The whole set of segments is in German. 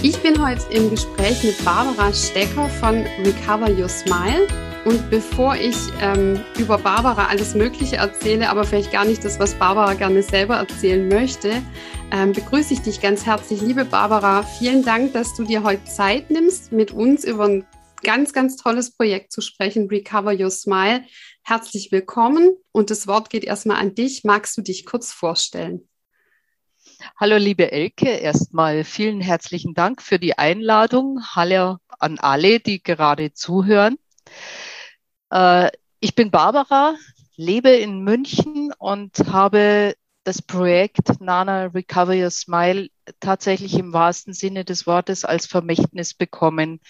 Ich bin heute im Gespräch mit Barbara Stecker von Recover Your Smile. Und bevor ich ähm, über Barbara alles Mögliche erzähle, aber vielleicht gar nicht das, was Barbara gerne selber erzählen möchte, ähm, begrüße ich dich ganz herzlich. Liebe Barbara, vielen Dank, dass du dir heute Zeit nimmst, mit uns über ein ganz, ganz tolles Projekt zu sprechen, Recover Your Smile. Herzlich willkommen und das Wort geht erstmal an dich. Magst du dich kurz vorstellen? Hallo, liebe Elke. Erstmal vielen herzlichen Dank für die Einladung. Hallo an alle, die gerade zuhören. Äh, ich bin Barbara, lebe in München und habe das Projekt Nana Recover Your Smile tatsächlich im wahrsten Sinne des Wortes als Vermächtnis bekommen.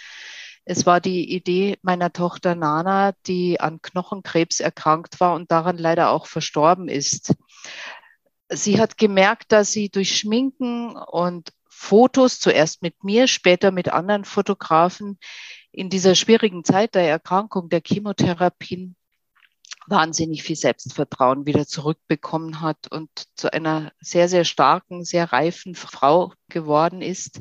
Es war die Idee meiner Tochter Nana, die an Knochenkrebs erkrankt war und daran leider auch verstorben ist sie hat gemerkt, dass sie durch Schminken und Fotos, zuerst mit mir, später mit anderen Fotografen, in dieser schwierigen Zeit der Erkrankung, der Chemotherapien, wahnsinnig viel Selbstvertrauen wieder zurückbekommen hat und zu einer sehr, sehr starken, sehr reifen Frau geworden ist.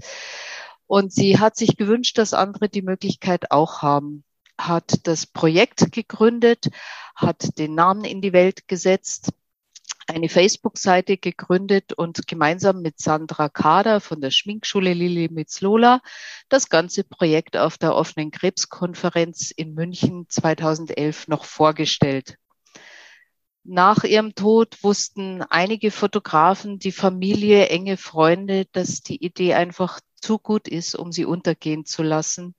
Und sie hat sich gewünscht, dass andere die Möglichkeit auch haben, hat das Projekt gegründet, hat den Namen in die Welt gesetzt, eine Facebook-Seite gegründet und gemeinsam mit Sandra Kader von der Schminkschule Lili Mitzlola das ganze Projekt auf der offenen Krebskonferenz in München 2011 noch vorgestellt. Nach ihrem Tod wussten einige Fotografen, die Familie, enge Freunde, dass die Idee einfach zu gut ist, um sie untergehen zu lassen.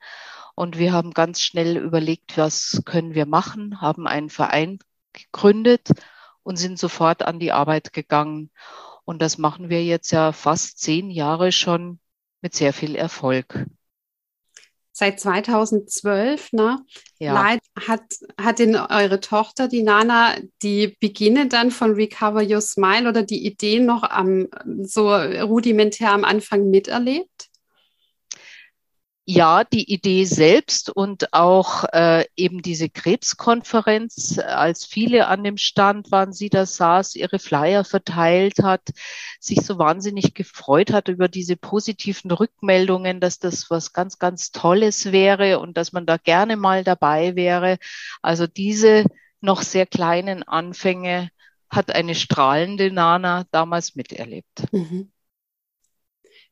Und wir haben ganz schnell überlegt, was können wir machen, haben einen Verein gegründet und sind sofort an die Arbeit gegangen. Und das machen wir jetzt ja fast zehn Jahre schon mit sehr viel Erfolg. Seit 2012, ne? Ja. Hat, hat denn eure Tochter, die Nana, die Beginne dann von Recover Your Smile oder die Ideen noch am, so rudimentär am Anfang miterlebt? Ja, die Idee selbst und auch äh, eben diese Krebskonferenz, als viele an dem Stand waren, sie da saß, ihre Flyer verteilt hat, sich so wahnsinnig gefreut hat über diese positiven Rückmeldungen, dass das was ganz, ganz Tolles wäre und dass man da gerne mal dabei wäre. Also diese noch sehr kleinen Anfänge hat eine strahlende Nana damals miterlebt. Mhm.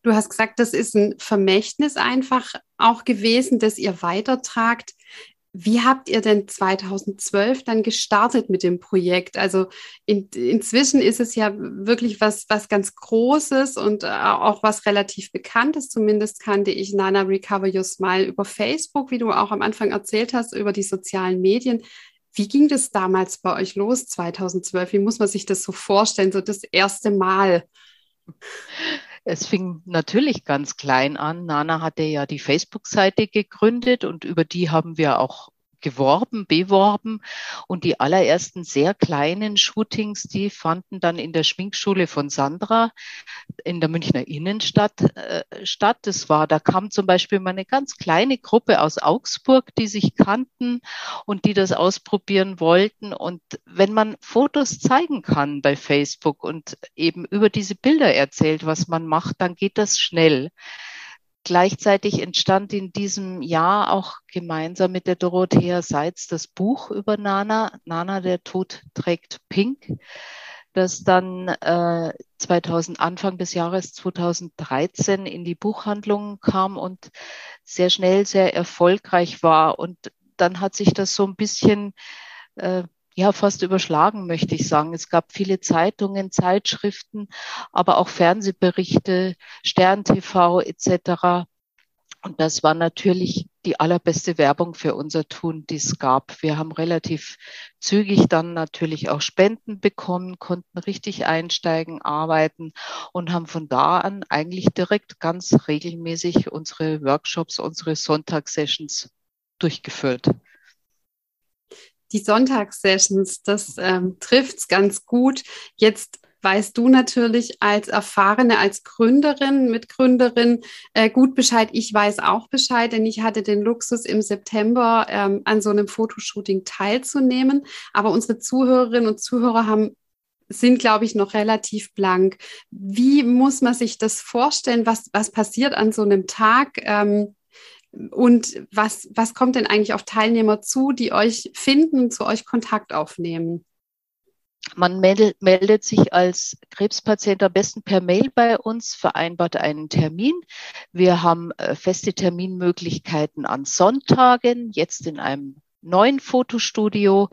Du hast gesagt, das ist ein Vermächtnis einfach auch gewesen, das ihr weitertragt. Wie habt ihr denn 2012 dann gestartet mit dem Projekt? Also in, inzwischen ist es ja wirklich was, was ganz Großes und äh, auch was relativ Bekanntes. Zumindest kannte ich Nana Recover Your Smile über Facebook, wie du auch am Anfang erzählt hast, über die sozialen Medien. Wie ging das damals bei euch los, 2012? Wie muss man sich das so vorstellen, so das erste Mal? Es fing natürlich ganz klein an. Nana hatte ja die Facebook-Seite gegründet und über die haben wir auch geworben, beworben und die allerersten sehr kleinen Shootings, die fanden dann in der Schminkschule von Sandra in der Münchner Innenstadt äh, statt. Das war, da kam zum Beispiel mal eine ganz kleine Gruppe aus Augsburg, die sich kannten und die das ausprobieren wollten. Und wenn man Fotos zeigen kann bei Facebook und eben über diese Bilder erzählt, was man macht, dann geht das schnell. Gleichzeitig entstand in diesem Jahr auch gemeinsam mit der Dorothea Seitz das Buch über Nana, Nana, der Tod trägt Pink. das dann äh, 2000, Anfang des Jahres 2013 in die Buchhandlungen kam und sehr schnell sehr erfolgreich war. Und dann hat sich das so ein bisschen äh, ja fast überschlagen, möchte ich sagen. Es gab viele Zeitungen, Zeitschriften, aber auch Fernsehberichte, Stern TV etc. Und das war natürlich die allerbeste Werbung für unser Tun, die es gab. Wir haben relativ zügig dann natürlich auch Spenden bekommen, konnten richtig einsteigen, arbeiten und haben von da an eigentlich direkt ganz regelmäßig unsere Workshops, unsere Sonntagssessions durchgeführt die Sonntagssessions, das ähm, trifft es ganz gut. Jetzt weißt du natürlich als Erfahrene, als Gründerin, Mitgründerin äh, gut Bescheid. Ich weiß auch Bescheid, denn ich hatte den Luxus im September ähm, an so einem Fotoshooting teilzunehmen. Aber unsere Zuhörerinnen und Zuhörer haben sind, glaube ich, noch relativ blank. Wie muss man sich das vorstellen? Was, was passiert an so einem Tag? Ähm, und was, was kommt denn eigentlich auf Teilnehmer zu, die euch finden, zu euch Kontakt aufnehmen? Man meldet, meldet sich als Krebspatient am besten per Mail bei uns, vereinbart einen Termin. Wir haben äh, feste Terminmöglichkeiten an Sonntagen, jetzt in einem neuen Fotostudio.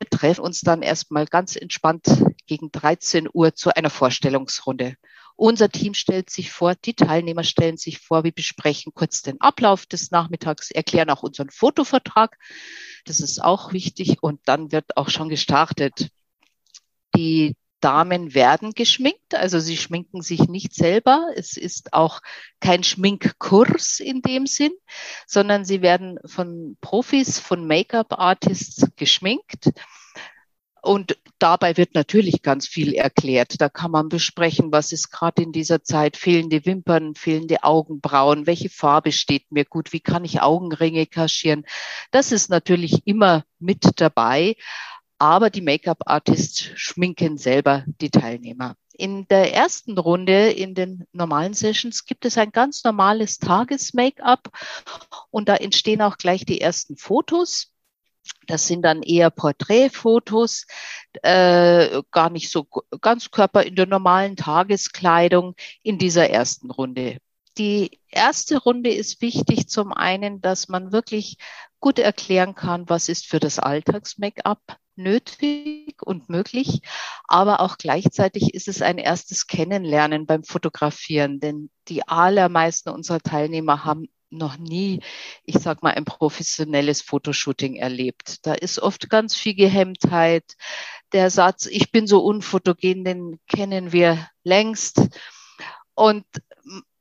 Wir treffen uns dann erstmal ganz entspannt gegen 13 Uhr zu einer Vorstellungsrunde. Unser Team stellt sich vor, die Teilnehmer stellen sich vor, wir besprechen kurz den Ablauf des Nachmittags, erklären auch unseren Fotovertrag. Das ist auch wichtig und dann wird auch schon gestartet. Die Damen werden geschminkt, also sie schminken sich nicht selber. Es ist auch kein Schminkkurs in dem Sinn, sondern sie werden von Profis, von Make-up-Artists geschminkt. Und dabei wird natürlich ganz viel erklärt. Da kann man besprechen, was ist gerade in dieser Zeit, fehlende Wimpern, fehlende Augenbrauen, welche Farbe steht mir gut, wie kann ich Augenringe kaschieren. Das ist natürlich immer mit dabei. Aber die Make-up-Artists schminken selber die Teilnehmer. In der ersten Runde, in den normalen Sessions, gibt es ein ganz normales Tages-Make-up und da entstehen auch gleich die ersten Fotos. Das sind dann eher Porträtfotos, äh, gar nicht so ganz Körper in der normalen Tageskleidung in dieser ersten Runde. Die erste Runde ist wichtig zum einen, dass man wirklich gut erklären kann, was ist für das Alltags-Make-up nötig und möglich, aber auch gleichzeitig ist es ein erstes Kennenlernen beim Fotografieren, denn die allermeisten unserer Teilnehmer haben noch nie, ich sag mal, ein professionelles Fotoshooting erlebt. Da ist oft ganz viel Gehemmtheit. Der Satz, ich bin so unfotogen, den kennen wir längst. Und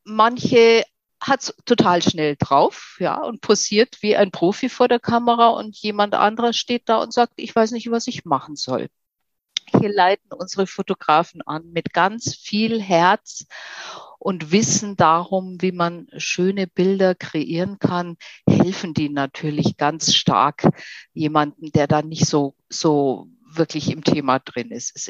manche hat's total schnell drauf, ja, und posiert wie ein Profi vor der Kamera und jemand anderer steht da und sagt, ich weiß nicht, was ich machen soll. Hier leiten unsere Fotografen an mit ganz viel Herz und Wissen darum, wie man schöne Bilder kreieren kann, helfen die natürlich ganz stark jemanden, der da nicht so, so wirklich im Thema drin ist. Es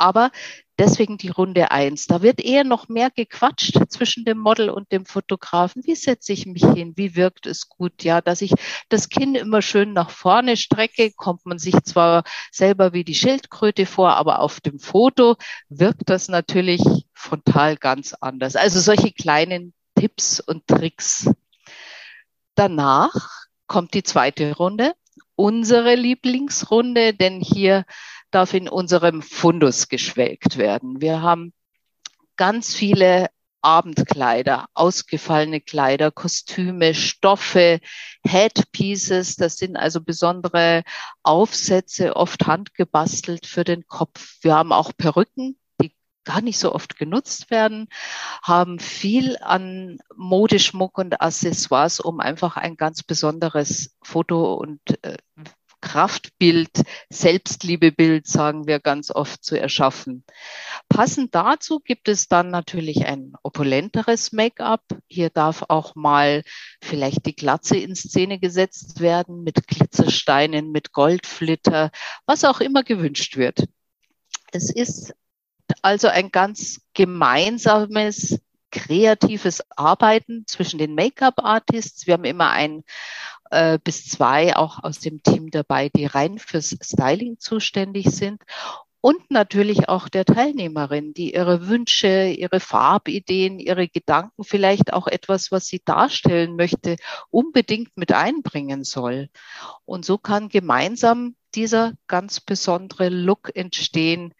aber deswegen die Runde eins. Da wird eher noch mehr gequatscht zwischen dem Model und dem Fotografen. Wie setze ich mich hin? Wie wirkt es gut? Ja, dass ich das Kinn immer schön nach vorne strecke, kommt man sich zwar selber wie die Schildkröte vor, aber auf dem Foto wirkt das natürlich frontal ganz anders. Also solche kleinen Tipps und Tricks. Danach kommt die zweite Runde, unsere Lieblingsrunde, denn hier darf in unserem Fundus geschwelgt werden. Wir haben ganz viele Abendkleider, ausgefallene Kleider, Kostüme, Stoffe, Headpieces. Das sind also besondere Aufsätze, oft handgebastelt für den Kopf. Wir haben auch Perücken, gar nicht so oft genutzt werden, haben viel an Modeschmuck und Accessoires, um einfach ein ganz besonderes Foto und äh, Kraftbild, Selbstliebebild, sagen wir ganz oft, zu erschaffen. Passend dazu gibt es dann natürlich ein opulenteres Make-up. Hier darf auch mal vielleicht die Glatze in Szene gesetzt werden mit Glitzersteinen, mit Goldflitter, was auch immer gewünscht wird. Es ist also ein ganz gemeinsames kreatives Arbeiten zwischen den Make-up-Artists. Wir haben immer ein äh, bis zwei auch aus dem Team dabei, die rein fürs Styling zuständig sind. und natürlich auch der Teilnehmerin, die ihre Wünsche, ihre Farbideen, ihre Gedanken, vielleicht auch etwas, was sie darstellen möchte, unbedingt mit einbringen soll. Und so kann gemeinsam dieser ganz besondere Look entstehen,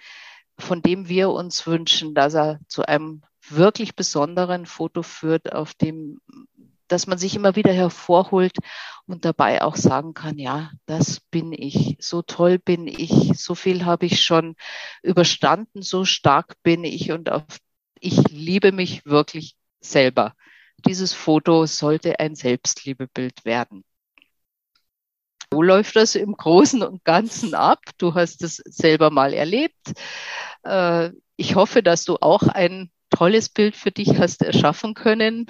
von dem wir uns wünschen, dass er zu einem wirklich besonderen Foto führt, auf dem dass man sich immer wieder hervorholt und dabei auch sagen kann, ja, das bin ich, so toll bin ich, so viel habe ich schon überstanden, so stark bin ich und auf, ich liebe mich wirklich selber. Dieses Foto sollte ein Selbstliebebild werden. Wo läuft das im Großen und Ganzen ab? Du hast es selber mal erlebt. Äh, ich hoffe, dass du auch ein tolles Bild für dich hast erschaffen können.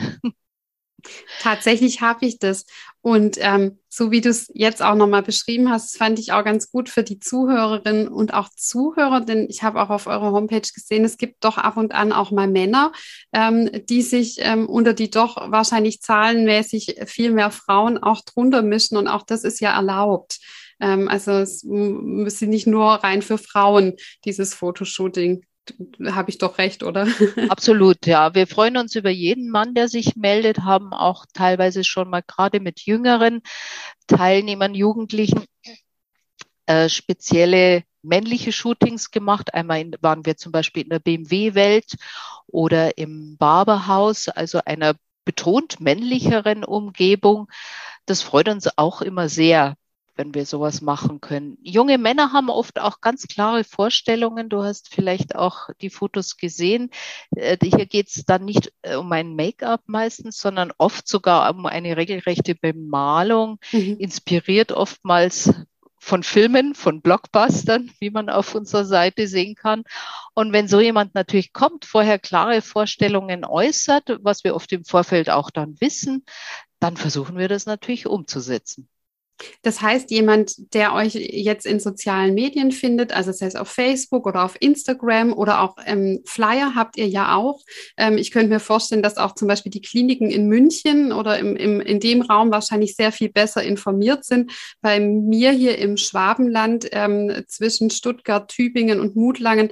Tatsächlich habe ich das. Und ähm, so wie du es jetzt auch nochmal beschrieben hast, fand ich auch ganz gut für die Zuhörerinnen und auch Zuhörer, denn ich habe auch auf eurer Homepage gesehen, es gibt doch ab und an auch mal Männer, ähm, die sich ähm, unter die doch wahrscheinlich zahlenmäßig viel mehr Frauen auch drunter mischen. Und auch das ist ja erlaubt. Ähm, also es ist nicht nur rein für Frauen, dieses Fotoshooting habe ich doch recht, oder? Absolut, ja. Wir freuen uns über jeden Mann, der sich meldet, haben auch teilweise schon mal gerade mit jüngeren Teilnehmern, Jugendlichen äh, spezielle männliche Shootings gemacht. Einmal in, waren wir zum Beispiel in der BMW-Welt oder im Barberhaus, also einer betont männlicheren Umgebung. Das freut uns auch immer sehr, wenn wir sowas machen können. Junge Männer haben oft auch ganz klare Vorstellungen. Du hast vielleicht auch die Fotos gesehen. Äh, hier geht es dann nicht äh, um ein Make-up meistens, sondern oft sogar um eine regelrechte Bemalung, mhm. inspiriert oftmals von Filmen, von Blockbustern, wie man auf unserer Seite sehen kann. Und wenn so jemand natürlich kommt, vorher klare Vorstellungen äußert, was wir oft im Vorfeld auch dann wissen, dann versuchen wir das natürlich umzusetzen. Das heißt, jemand, der euch jetzt in sozialen Medien findet, also das heißt auf Facebook oder auf Instagram oder auch ähm, Flyer habt ihr ja auch. Ähm, ich könnte mir vorstellen, dass auch zum Beispiel die Kliniken in München oder im, im, in dem Raum wahrscheinlich sehr viel besser informiert sind. Bei mir hier im Schwabenland ähm, zwischen Stuttgart, Tübingen und Mutlangen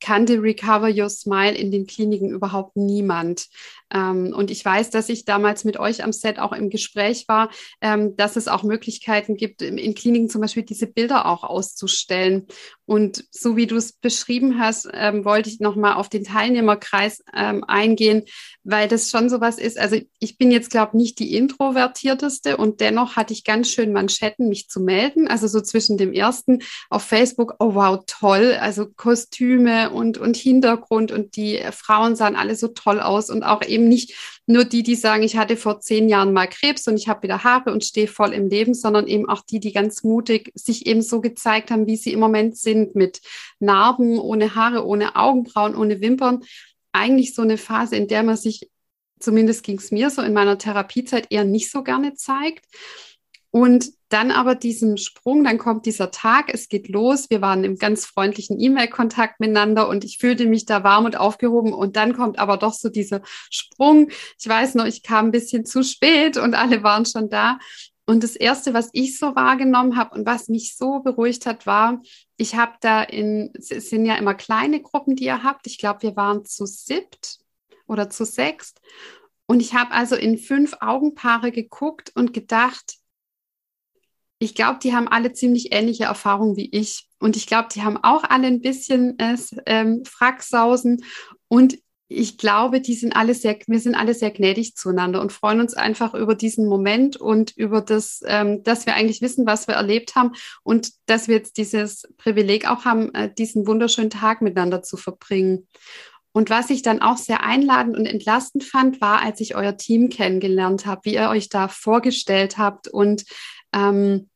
kannte Recover Your Smile in den Kliniken überhaupt niemand. Ähm, und ich weiß, dass ich damals mit euch am Set auch im Gespräch war, ähm, dass es auch Möglichkeiten gibt, in Kliniken zum Beispiel diese Bilder auch auszustellen. Und so wie du es beschrieben hast, ähm, wollte ich nochmal auf den Teilnehmerkreis ähm, eingehen, weil das schon sowas ist. Also ich bin jetzt, glaube ich, nicht die introvertierteste und dennoch hatte ich ganz schön Manschetten, mich zu melden. Also so zwischen dem ersten auf Facebook, oh wow, toll, also Kostüme und, und Hintergrund und die Frauen sahen alle so toll aus und auch eben nicht nur die, die sagen, ich hatte vor zehn Jahren mal Krebs und ich habe wieder Haare und stehe voll im Leben, sondern eben auch die, die ganz mutig sich eben so gezeigt haben, wie sie im Moment sind, mit Narben, ohne Haare, ohne Augenbrauen, ohne Wimpern. Eigentlich so eine Phase, in der man sich, zumindest ging es mir so in meiner Therapiezeit, eher nicht so gerne zeigt. Und dann aber diesen Sprung, dann kommt dieser Tag, es geht los. Wir waren im ganz freundlichen E-Mail-Kontakt miteinander und ich fühlte mich da warm und aufgehoben. Und dann kommt aber doch so dieser Sprung. Ich weiß noch, ich kam ein bisschen zu spät und alle waren schon da. Und das Erste, was ich so wahrgenommen habe und was mich so beruhigt hat, war, ich habe da in, es sind ja immer kleine Gruppen, die ihr habt. Ich glaube, wir waren zu siebt oder zu sechst. Und ich habe also in fünf Augenpaare geguckt und gedacht, ich glaube, die haben alle ziemlich ähnliche Erfahrungen wie ich. Und ich glaube, die haben auch alle ein bisschen äh, Fracksausen. Und ich glaube, die sind alle sehr, wir sind alle sehr gnädig zueinander und freuen uns einfach über diesen Moment und über das, ähm, dass wir eigentlich wissen, was wir erlebt haben und dass wir jetzt dieses Privileg auch haben, äh, diesen wunderschönen Tag miteinander zu verbringen. Und was ich dann auch sehr einladend und entlastend fand, war, als ich euer Team kennengelernt habe, wie ihr euch da vorgestellt habt und ähm,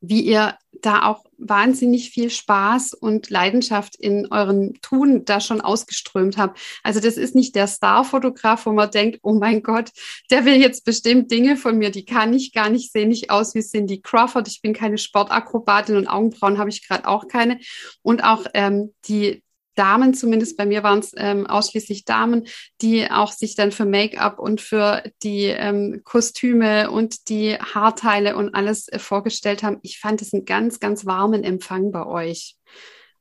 wie ihr da auch wahnsinnig viel Spaß und Leidenschaft in euren Tun da schon ausgeströmt habt. Also das ist nicht der Starfotograf, wo man denkt, oh mein Gott, der will jetzt bestimmt Dinge von mir, die kann ich gar nicht, sehe nicht aus wie Cindy Crawford. Ich bin keine Sportakrobatin und Augenbrauen habe ich gerade auch keine. Und auch ähm, die Damen, zumindest bei mir waren es ähm, ausschließlich Damen, die auch sich dann für Make-up und für die ähm, Kostüme und die Haarteile und alles äh, vorgestellt haben. Ich fand es einen ganz, ganz warmen Empfang bei euch.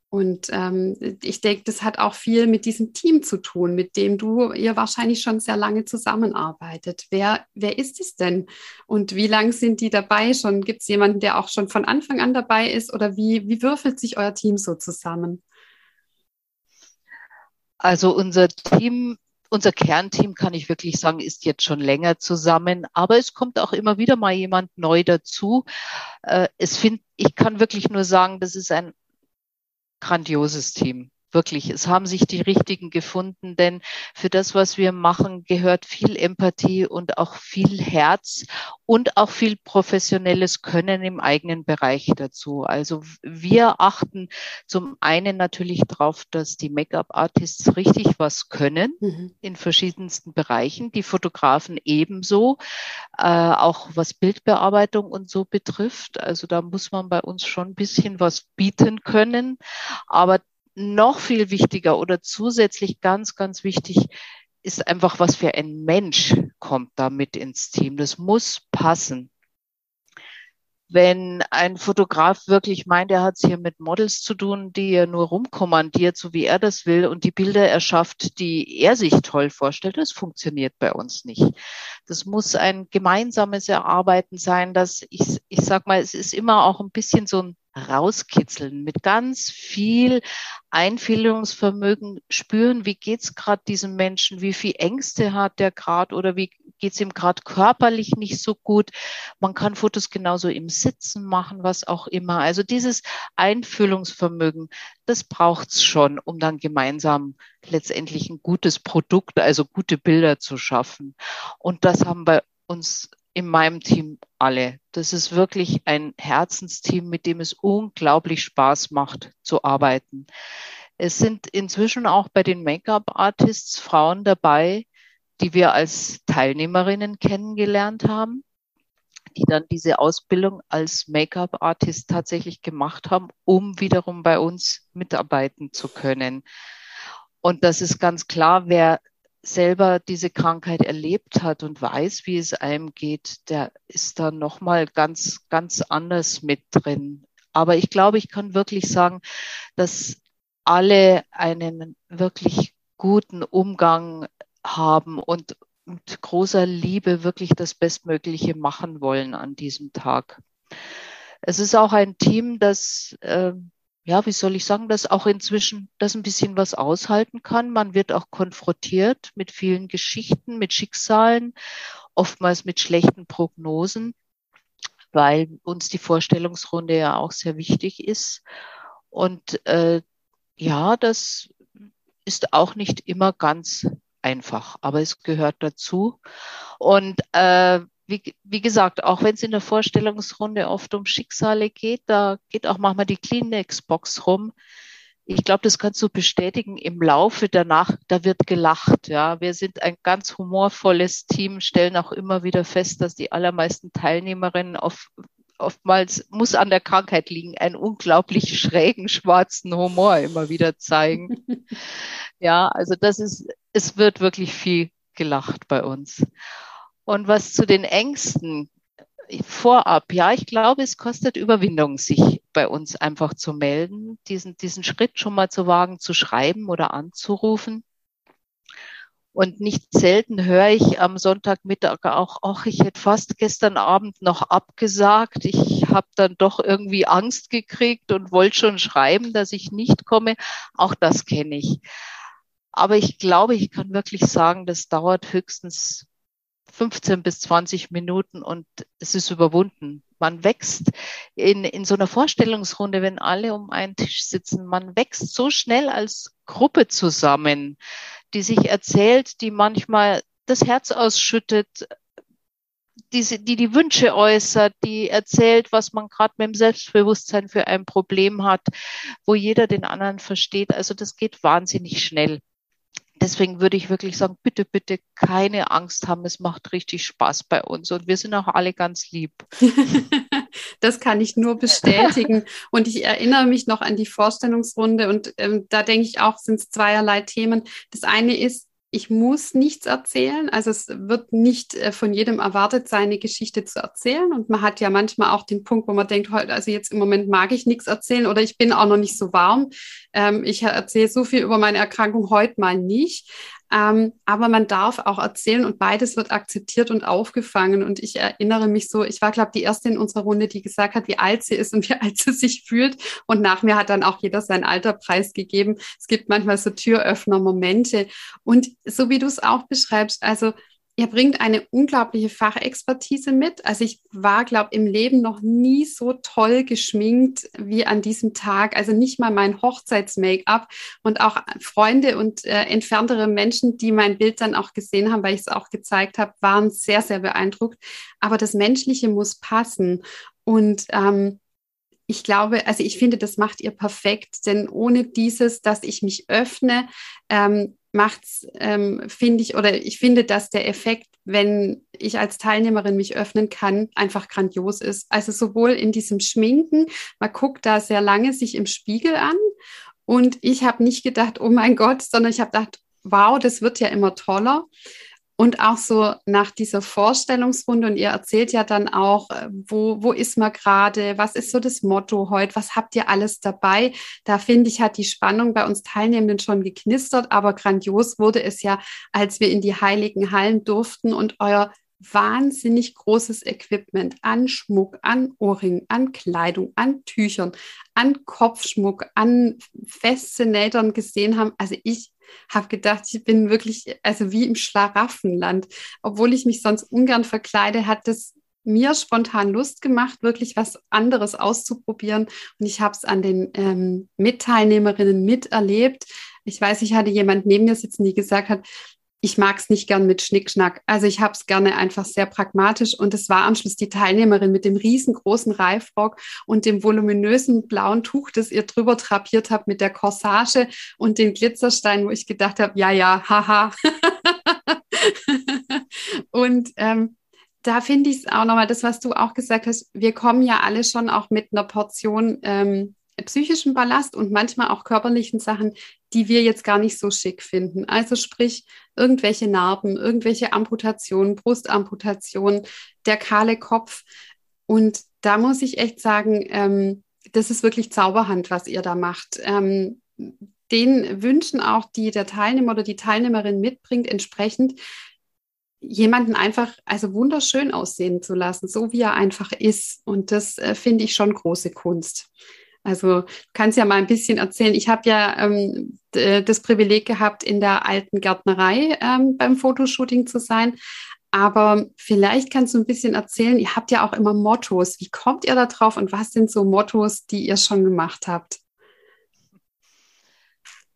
Und ähm, ich denke, das hat auch viel mit diesem Team zu tun, mit dem du ihr wahrscheinlich schon sehr lange zusammenarbeitet. Wer, wer ist es denn? Und wie lange sind die dabei schon? Gibt es jemanden, der auch schon von Anfang an dabei ist? Oder wie, wie würfelt sich euer Team so zusammen? Also unser Team unser Kernteam, kann ich wirklich sagen, ist jetzt schon länger zusammen, aber es kommt auch immer wieder mal jemand neu dazu. Äh, es find, ich kann wirklich nur sagen, das ist ein grandioses Team. Wirklich, es haben sich die richtigen gefunden, denn für das, was wir machen, gehört viel Empathie und auch viel Herz und auch viel professionelles Können im eigenen Bereich dazu. Also wir achten zum einen natürlich darauf, dass die Make-up-Artists richtig was können mhm. in verschiedensten Bereichen, die Fotografen ebenso, äh, auch was Bildbearbeitung und so betrifft. Also da muss man bei uns schon ein bisschen was bieten können. Aber noch viel wichtiger oder zusätzlich ganz, ganz wichtig ist einfach, was für ein Mensch kommt da mit ins Team. Das muss passen. Wenn ein Fotograf wirklich meint, er hat es hier mit Models zu tun, die er nur rumkommandiert, so wie er das will, und die Bilder erschafft, die er sich toll vorstellt, das funktioniert bei uns nicht. Das muss ein gemeinsames Erarbeiten sein, dass ich, ich sag mal, es ist immer auch ein bisschen so ein rauskitzeln, mit ganz viel Einfühlungsvermögen spüren, wie geht's gerade diesem Menschen, wie viel Ängste hat der gerade oder wie geht's ihm gerade körperlich nicht so gut. Man kann Fotos genauso im Sitzen machen, was auch immer. Also dieses Einfühlungsvermögen, das braucht's schon, um dann gemeinsam letztendlich ein gutes Produkt, also gute Bilder zu schaffen. Und das haben bei uns in meinem Team alle. Das ist wirklich ein Herzensteam, mit dem es unglaublich Spaß macht zu arbeiten. Es sind inzwischen auch bei den Make-up-Artists Frauen dabei, die wir als Teilnehmerinnen kennengelernt haben, die dann diese Ausbildung als Make-up-Artist tatsächlich gemacht haben, um wiederum bei uns mitarbeiten zu können. Und das ist ganz klar, wer selber diese Krankheit erlebt hat und weiß, wie es einem geht, der ist da nochmal ganz, ganz anders mit drin. Aber ich glaube, ich kann wirklich sagen, dass alle einen wirklich guten Umgang haben und mit großer Liebe wirklich das Bestmögliche machen wollen an diesem Tag. Es ist auch ein Team, das äh, ja, wie soll ich sagen, dass auch inzwischen das ein bisschen was aushalten kann. Man wird auch konfrontiert mit vielen Geschichten, mit Schicksalen, oftmals mit schlechten Prognosen, weil uns die Vorstellungsrunde ja auch sehr wichtig ist. Und äh, ja, das ist auch nicht immer ganz einfach, aber es gehört dazu. Und äh, wie, wie gesagt, auch wenn es in der Vorstellungsrunde oft um Schicksale geht, da geht auch manchmal die Kleenex-Box rum. Ich glaube, das kannst du bestätigen. Im Laufe danach, da wird gelacht. Ja, wir sind ein ganz humorvolles Team, stellen auch immer wieder fest, dass die allermeisten Teilnehmerinnen auf, oftmals muss an der Krankheit liegen, einen unglaublich schrägen schwarzen Humor immer wieder zeigen. ja, also das ist, es wird wirklich viel gelacht bei uns. Und was zu den Ängsten vorab, ja, ich glaube, es kostet Überwindung, sich bei uns einfach zu melden, diesen, diesen Schritt schon mal zu wagen, zu schreiben oder anzurufen. Und nicht selten höre ich am Sonntagmittag auch, ach, ich hätte fast gestern Abend noch abgesagt. Ich habe dann doch irgendwie Angst gekriegt und wollte schon schreiben, dass ich nicht komme. Auch das kenne ich. Aber ich glaube, ich kann wirklich sagen, das dauert höchstens 15 bis 20 Minuten und es ist überwunden. Man wächst in, in so einer Vorstellungsrunde, wenn alle um einen Tisch sitzen, man wächst so schnell als Gruppe zusammen, die sich erzählt, die manchmal das Herz ausschüttet, die, die die Wünsche äußert, die erzählt, was man gerade mit dem Selbstbewusstsein für ein Problem hat, wo jeder den anderen versteht. Also das geht wahnsinnig schnell deswegen würde ich wirklich sagen, bitte, bitte keine Angst haben. Es macht richtig Spaß bei uns und wir sind auch alle ganz lieb. das kann ich nur bestätigen. Und ich erinnere mich noch an die Vorstellungsrunde und ähm, da denke ich auch, sind es zweierlei Themen. Das eine ist, ich muss nichts erzählen. Also es wird nicht äh, von jedem erwartet, seine Geschichte zu erzählen. Und man hat ja manchmal auch den Punkt, wo man denkt, heute, also jetzt im Moment mag ich nichts erzählen oder ich bin auch noch nicht so warm. Ähm, ich erzähle so viel über meine Erkrankung heute mal nicht. Ähm, aber man darf auch erzählen und beides wird akzeptiert und aufgefangen. Und ich erinnere mich so, ich war, glaube die erste in unserer Runde, die gesagt hat, wie alt sie ist und wie alt sie sich fühlt. Und nach mir hat dann auch jeder sein Alter preisgegeben. Es gibt manchmal so Türöffner-Momente. Und so wie du es auch beschreibst, also Ihr bringt eine unglaubliche Fachexpertise mit. Also ich war, glaube im Leben noch nie so toll geschminkt wie an diesem Tag. Also nicht mal mein Hochzeits-Make-up und auch Freunde und äh, entferntere Menschen, die mein Bild dann auch gesehen haben, weil ich es auch gezeigt habe, waren sehr, sehr beeindruckt. Aber das Menschliche muss passen. Und ähm, ich glaube, also ich finde, das macht ihr perfekt, denn ohne dieses, dass ich mich öffne, ähm, macht's, ähm, finde ich, oder ich finde, dass der Effekt, wenn ich als Teilnehmerin mich öffnen kann, einfach grandios ist. Also sowohl in diesem Schminken, man guckt da sehr lange sich im Spiegel an und ich habe nicht gedacht, oh mein Gott, sondern ich habe gedacht, wow, das wird ja immer toller. Und auch so nach dieser Vorstellungsrunde, und ihr erzählt ja dann auch, äh, wo, wo ist man gerade, was ist so das Motto heute, was habt ihr alles dabei? Da finde ich, hat die Spannung bei uns Teilnehmenden schon geknistert, aber grandios wurde es ja, als wir in die heiligen Hallen durften und euer wahnsinnig großes Equipment an Schmuck, an Ohrringen, an Kleidung, an Tüchern, an Kopfschmuck, an Faszinatoren gesehen haben. Also ich habe gedacht, ich bin wirklich, also wie im Schlaraffenland. Obwohl ich mich sonst ungern verkleide, hat das mir spontan Lust gemacht, wirklich was anderes auszuprobieren. Und ich habe es an den ähm, Mitteilnehmerinnen miterlebt. Ich weiß, ich hatte jemand neben mir sitzen, die gesagt hat, ich mag es nicht gern mit Schnickschnack. Also ich habe es gerne einfach sehr pragmatisch. Und es war am Schluss die Teilnehmerin mit dem riesengroßen Reifrock und dem voluminösen blauen Tuch, das ihr drüber drapiert habt mit der Corsage und den Glitzerstein, wo ich gedacht habe, ja, ja, haha. und ähm, da finde ich es auch nochmal, das, was du auch gesagt hast, wir kommen ja alle schon auch mit einer Portion ähm, psychischen Ballast und manchmal auch körperlichen Sachen, die wir jetzt gar nicht so schick finden. Also sprich irgendwelche Narben, irgendwelche Amputationen, Brustamputationen, der kahle Kopf. Und da muss ich echt sagen, ähm, das ist wirklich Zauberhand, was ihr da macht. Ähm, den Wünschen auch, die der Teilnehmer oder die Teilnehmerin mitbringt, entsprechend jemanden einfach also wunderschön aussehen zu lassen, so wie er einfach ist. Und das äh, finde ich schon große Kunst. Also du kannst ja mal ein bisschen erzählen. Ich habe ja ähm, das Privileg gehabt, in der alten Gärtnerei ähm, beim Fotoshooting zu sein. Aber vielleicht kannst du ein bisschen erzählen, ihr habt ja auch immer Mottos. Wie kommt ihr da drauf und was sind so Mottos, die ihr schon gemacht habt?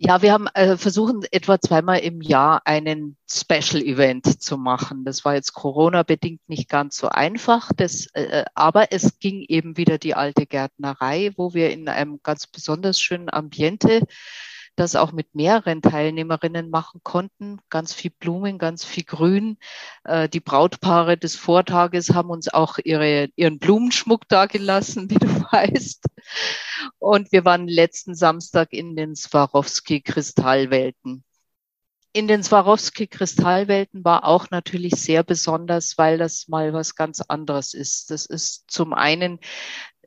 Ja, wir haben äh, versuchen etwa zweimal im Jahr einen Special Event zu machen. Das war jetzt Corona-bedingt nicht ganz so einfach, das, äh, aber es ging eben wieder die alte Gärtnerei, wo wir in einem ganz besonders schönen Ambiente das auch mit mehreren Teilnehmerinnen machen konnten. Ganz viel Blumen, ganz viel Grün. Äh, die Brautpaare des Vortages haben uns auch ihre, ihren Blumenschmuck dagelassen, wie du weißt. Und wir waren letzten Samstag in den Swarovski-Kristallwelten. In den Swarovski-Kristallwelten war auch natürlich sehr besonders, weil das mal was ganz anderes ist. Das ist zum einen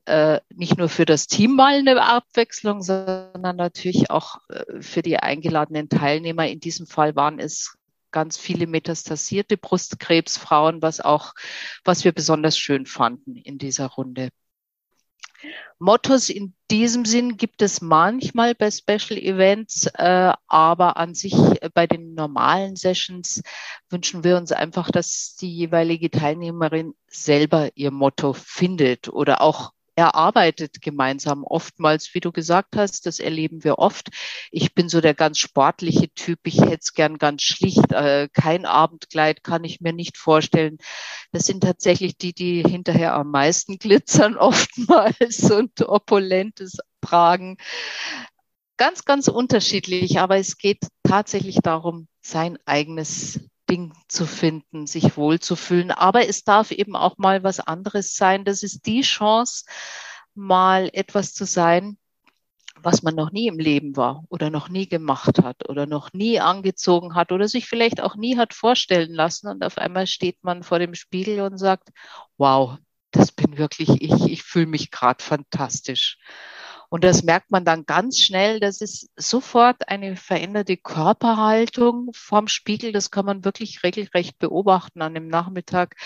äh, nicht nur für das Team mal eine Abwechslung, sondern natürlich auch äh, für die eingeladenen Teilnehmer. In diesem Fall waren es ganz viele metastasierte Brustkrebsfrauen, was auch, was wir besonders schön fanden in dieser Runde. Mottos in diesem Sinn gibt es manchmal bei Special Events, äh, aber an sich äh, bei den normalen Sessions wünschen wir uns einfach, dass die jeweilige Teilnehmerin selber ihr Motto findet oder auch erarbeitet gemeinsam. Oftmals, wie du gesagt hast, das erleben wir oft. Ich bin so der ganz sportliche Typ. Ich hätte es gern ganz schlicht. Äh, kein Abendkleid kann ich mir nicht vorstellen. Das sind tatsächlich die, die hinterher am meisten glitzern oftmals und opulentes tragen. Ganz, ganz unterschiedlich. Aber es geht tatsächlich darum, sein eigenes Ding zu finden, sich wohlzufühlen. Aber es darf eben auch mal was anderes sein. Das ist die Chance, mal etwas zu sein, was man noch nie im Leben war oder noch nie gemacht hat oder noch nie angezogen hat oder sich vielleicht auch nie hat vorstellen lassen. Und auf einmal steht man vor dem Spiegel und sagt, wow, das bin wirklich ich, ich fühle mich gerade fantastisch. Und das merkt man dann ganz schnell. Das ist sofort eine veränderte Körperhaltung vorm Spiegel. Das kann man wirklich regelrecht beobachten an dem Nachmittag,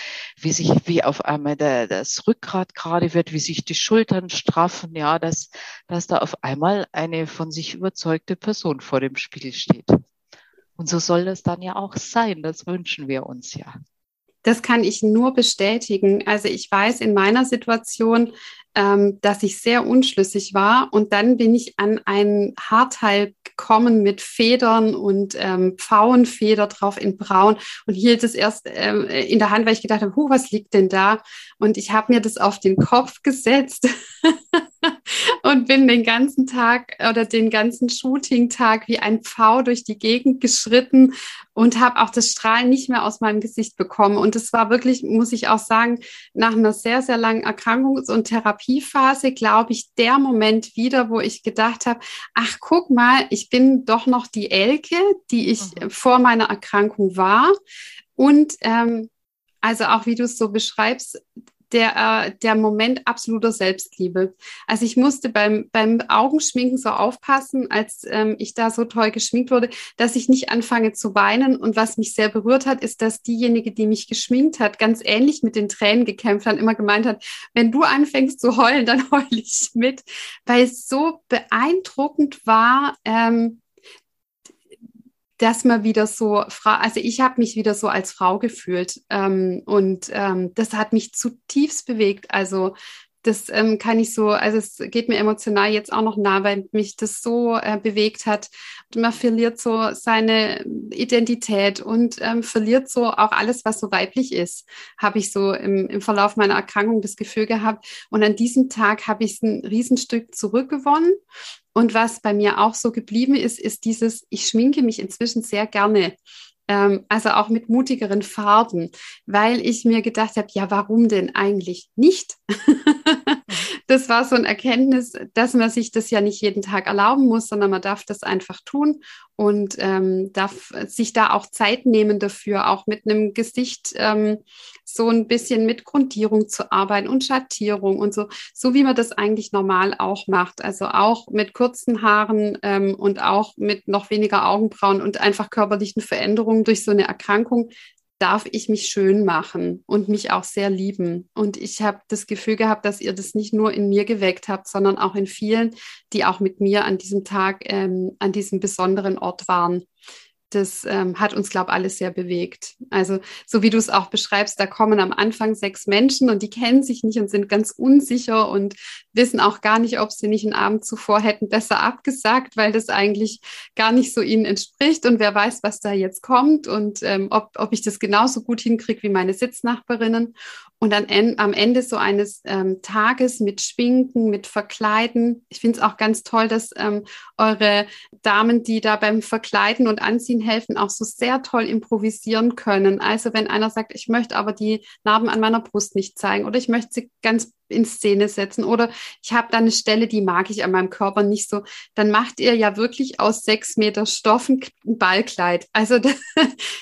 wie sich, wie auf einmal der, das Rückgrat gerade wird, wie sich die Schultern straffen. Ja, dass, dass da auf einmal eine von sich überzeugte Person vor dem Spiegel steht. Und so soll das dann ja auch sein. Das wünschen wir uns ja. Das kann ich nur bestätigen. Also ich weiß in meiner Situation, ähm, dass ich sehr unschlüssig war und dann bin ich an ein Haarteil gekommen mit Federn und ähm, Pfauenfeder drauf in Braun und hielt es erst ähm, in der Hand, weil ich gedacht habe, huh, was liegt denn da? Und ich habe mir das auf den Kopf gesetzt und bin den ganzen Tag oder den ganzen Shooting-Tag wie ein Pfau durch die Gegend geschritten und habe auch das Strahlen nicht mehr aus meinem Gesicht bekommen. Und es war wirklich, muss ich auch sagen, nach einer sehr, sehr langen Erkrankungs- und Therapiephase, glaube ich, der Moment wieder, wo ich gedacht habe, ach, guck mal, ich bin doch noch die Elke, die ich mhm. vor meiner Erkrankung war. Und ähm, also auch wie du es so beschreibst, der, äh, der Moment absoluter Selbstliebe. Also ich musste beim, beim Augenschminken so aufpassen, als ähm, ich da so toll geschminkt wurde, dass ich nicht anfange zu weinen. Und was mich sehr berührt hat, ist, dass diejenige, die mich geschminkt hat, ganz ähnlich mit den Tränen gekämpft hat, immer gemeint hat, wenn du anfängst zu heulen, dann heule ich mit, weil es so beeindruckend war, ähm, dass man wieder so, also ich habe mich wieder so als Frau gefühlt ähm, und ähm, das hat mich zutiefst bewegt. Also das ähm, kann ich so, also es geht mir emotional jetzt auch noch nah, weil mich das so äh, bewegt hat. Und man verliert so seine Identität und ähm, verliert so auch alles, was so weiblich ist, habe ich so im, im Verlauf meiner Erkrankung das Gefühl gehabt. Und an diesem Tag habe ich ein Riesenstück zurückgewonnen und was bei mir auch so geblieben ist, ist dieses, ich schminke mich inzwischen sehr gerne. Ähm, also auch mit mutigeren Farben, weil ich mir gedacht habe, ja, warum denn eigentlich nicht? das war so ein Erkenntnis, dass man sich das ja nicht jeden Tag erlauben muss, sondern man darf das einfach tun und ähm, darf sich da auch Zeit nehmen dafür, auch mit einem Gesicht ähm, so ein bisschen mit Grundierung zu arbeiten und Schattierung und so, so wie man das eigentlich normal auch macht. Also auch mit kurzen Haaren ähm, und auch mit noch weniger Augenbrauen und einfach körperlichen Veränderungen durch so eine Erkrankung darf ich mich schön machen und mich auch sehr lieben. Und ich habe das Gefühl gehabt, dass ihr das nicht nur in mir geweckt habt, sondern auch in vielen, die auch mit mir an diesem Tag, ähm, an diesem besonderen Ort waren das ähm, hat uns, glaube ich, alles sehr bewegt. Also, so wie du es auch beschreibst, da kommen am Anfang sechs Menschen und die kennen sich nicht und sind ganz unsicher und wissen auch gar nicht, ob sie nicht einen Abend zuvor hätten besser abgesagt, weil das eigentlich gar nicht so ihnen entspricht und wer weiß, was da jetzt kommt und ähm, ob, ob ich das genauso gut hinkriege wie meine Sitznachbarinnen. Und dann am Ende so eines ähm, Tages mit Schwinken, mit Verkleiden. Ich finde es auch ganz toll, dass ähm, eure Damen, die da beim Verkleiden und Anziehen helfen, auch so sehr toll improvisieren können. Also wenn einer sagt, ich möchte aber die Narben an meiner Brust nicht zeigen oder ich möchte sie ganz in Szene setzen oder ich habe da eine Stelle, die mag ich an meinem Körper nicht so, dann macht ihr ja wirklich aus sechs Meter Stoff ein Ballkleid. Also das,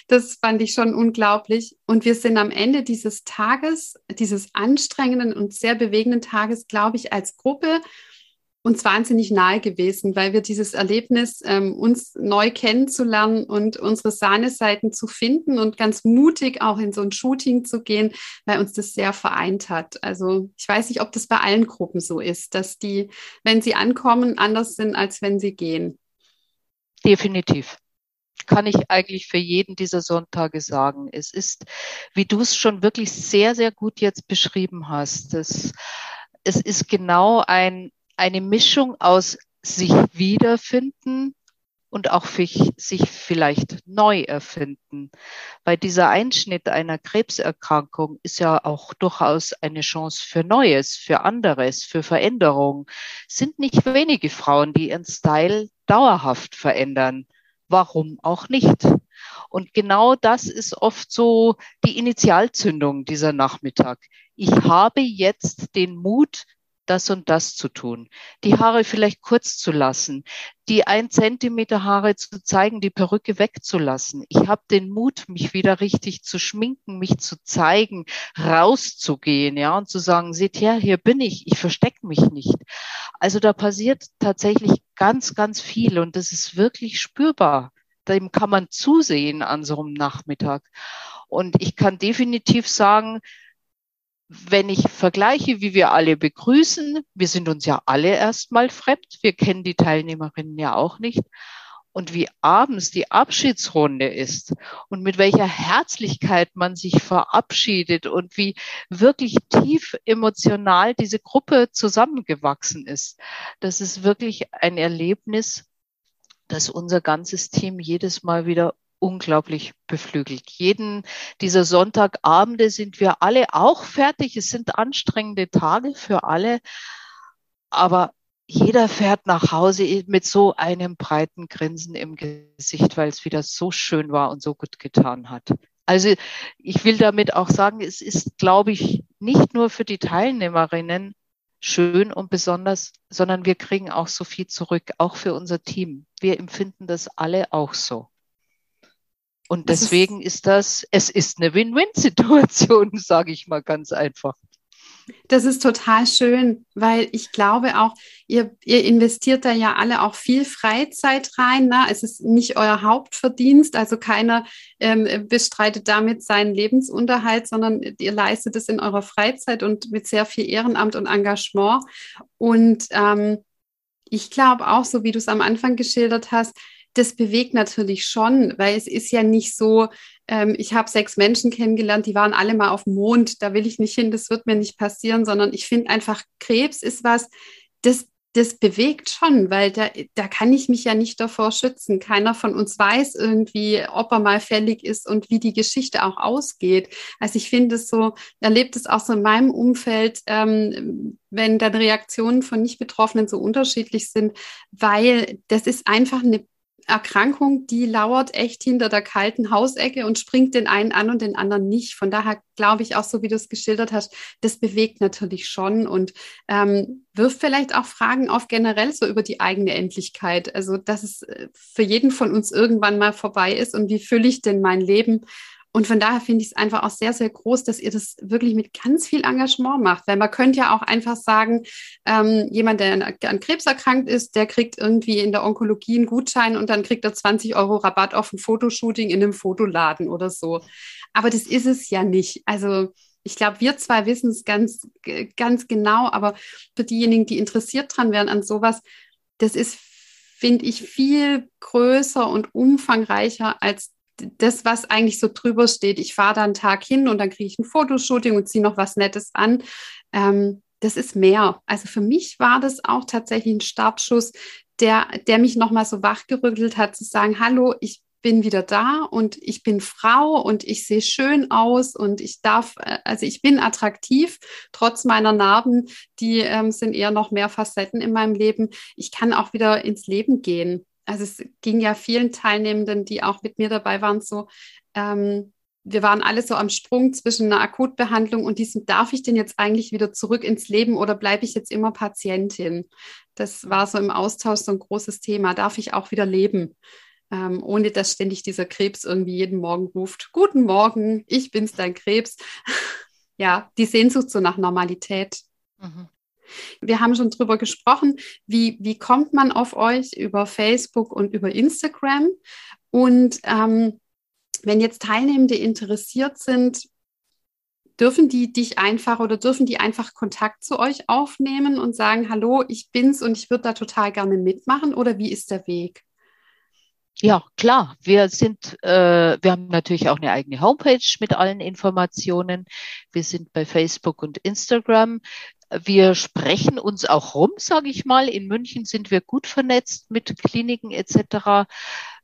das fand ich schon unglaublich. Und wir sind am Ende dieses Tages, dieses anstrengenden und sehr bewegenden Tages, glaube ich, als Gruppe uns wahnsinnig nahe gewesen, weil wir dieses Erlebnis, ähm, uns neu kennenzulernen und unsere Sahneseiten zu finden und ganz mutig auch in so ein Shooting zu gehen, weil uns das sehr vereint hat. Also ich weiß nicht, ob das bei allen Gruppen so ist, dass die, wenn sie ankommen, anders sind, als wenn sie gehen. Definitiv kann ich eigentlich für jeden dieser Sonntage sagen. Es ist, wie du es schon wirklich sehr, sehr gut jetzt beschrieben hast, das, es ist genau ein, eine Mischung aus sich wiederfinden und auch sich vielleicht neu erfinden. Weil dieser Einschnitt einer Krebserkrankung ist ja auch durchaus eine Chance für Neues, für anderes, für Veränderung. Sind nicht wenige Frauen, die ihren Style dauerhaft verändern. Warum auch nicht? Und genau das ist oft so die Initialzündung dieser Nachmittag. Ich habe jetzt den Mut, das und das zu tun, die Haare vielleicht kurz zu lassen, die ein Zentimeter Haare zu zeigen, die Perücke wegzulassen. Ich habe den Mut, mich wieder richtig zu schminken, mich zu zeigen, rauszugehen, ja, und zu sagen, seht her, hier bin ich, ich verstecke mich nicht. Also da passiert tatsächlich ganz, ganz viel und das ist wirklich spürbar. Dem kann man zusehen an so einem Nachmittag. Und ich kann definitiv sagen, wenn ich vergleiche, wie wir alle begrüßen, wir sind uns ja alle erstmal fremd, wir kennen die Teilnehmerinnen ja auch nicht. Und wie abends die Abschiedsrunde ist und mit welcher Herzlichkeit man sich verabschiedet und wie wirklich tief emotional diese Gruppe zusammengewachsen ist. Das ist wirklich ein Erlebnis, das unser ganzes Team jedes Mal wieder unglaublich beflügelt. Jeden dieser Sonntagabende sind wir alle auch fertig. Es sind anstrengende Tage für alle, aber jeder fährt nach Hause mit so einem breiten Grinsen im Gesicht, weil es wieder so schön war und so gut getan hat. Also ich will damit auch sagen, es ist, glaube ich, nicht nur für die Teilnehmerinnen schön und besonders, sondern wir kriegen auch so viel zurück, auch für unser Team. Wir empfinden das alle auch so. Und deswegen ist, ist das, es ist eine Win-Win-Situation, sage ich mal ganz einfach. Das ist total schön, weil ich glaube auch, ihr, ihr investiert da ja alle auch viel Freizeit rein. Ne? Es ist nicht euer Hauptverdienst, also keiner ähm, bestreitet damit seinen Lebensunterhalt, sondern ihr leistet es in eurer Freizeit und mit sehr viel Ehrenamt und Engagement. Und ähm, ich glaube auch, so wie du es am Anfang geschildert hast, das bewegt natürlich schon, weil es ist ja nicht so, ähm, ich habe sechs Menschen kennengelernt, die waren alle mal auf dem Mond, da will ich nicht hin, das wird mir nicht passieren, sondern ich finde einfach, Krebs ist was, das, das bewegt schon, weil da, da kann ich mich ja nicht davor schützen. Keiner von uns weiß irgendwie, ob er mal fällig ist und wie die Geschichte auch ausgeht. Also ich finde es so, erlebt es auch so in meinem Umfeld, ähm, wenn dann Reaktionen von Nicht-Betroffenen so unterschiedlich sind, weil das ist einfach eine Erkrankung, die lauert echt hinter der kalten Hausecke und springt den einen an und den anderen nicht. Von daher glaube ich auch, so wie du es geschildert hast, das bewegt natürlich schon und ähm, wirft vielleicht auch Fragen auf generell so über die eigene Endlichkeit. Also, dass es äh, für jeden von uns irgendwann mal vorbei ist und wie fülle ich denn mein Leben? Und von daher finde ich es einfach auch sehr, sehr groß, dass ihr das wirklich mit ganz viel Engagement macht. Weil man könnte ja auch einfach sagen, ähm, jemand, der an, Krebs erkrankt ist, der kriegt irgendwie in der Onkologie einen Gutschein und dann kriegt er 20 Euro Rabatt auf ein Fotoshooting in einem Fotoladen oder so. Aber das ist es ja nicht. Also ich glaube, wir zwei wissen es ganz, ganz genau, aber für diejenigen, die interessiert dran wären an sowas, das ist, finde ich, viel größer und umfangreicher als das, was eigentlich so drüber steht, ich fahre da einen Tag hin und dann kriege ich ein Fotoshooting und ziehe noch was Nettes an. Ähm, das ist mehr. Also für mich war das auch tatsächlich ein Startschuss, der, der mich nochmal so wachgerüttelt hat, zu sagen, hallo, ich bin wieder da und ich bin Frau und ich sehe schön aus und ich darf, äh, also ich bin attraktiv, trotz meiner Narben, die ähm, sind eher noch mehr Facetten in meinem Leben. Ich kann auch wieder ins Leben gehen also es ging ja vielen Teilnehmenden, die auch mit mir dabei waren, so, ähm, wir waren alle so am Sprung zwischen einer Akutbehandlung und diesem, darf ich denn jetzt eigentlich wieder zurück ins Leben oder bleibe ich jetzt immer Patientin? Das war so im Austausch so ein großes Thema. Darf ich auch wieder leben? Ähm, ohne dass ständig dieser Krebs irgendwie jeden Morgen ruft, guten Morgen, ich bin's, dein Krebs. ja, die Sehnsucht so nach Normalität. Mhm. Wir haben schon drüber gesprochen, wie, wie kommt man auf euch über Facebook und über Instagram? Und ähm, wenn jetzt Teilnehmende interessiert sind, dürfen die dich einfach oder dürfen die einfach Kontakt zu euch aufnehmen und sagen, hallo, ich bin's und ich würde da total gerne mitmachen oder wie ist der Weg? Ja, klar. Wir sind, äh, wir haben natürlich auch eine eigene Homepage mit allen Informationen. Wir sind bei Facebook und Instagram. Wir sprechen uns auch rum, sage ich mal. In München sind wir gut vernetzt mit Kliniken etc.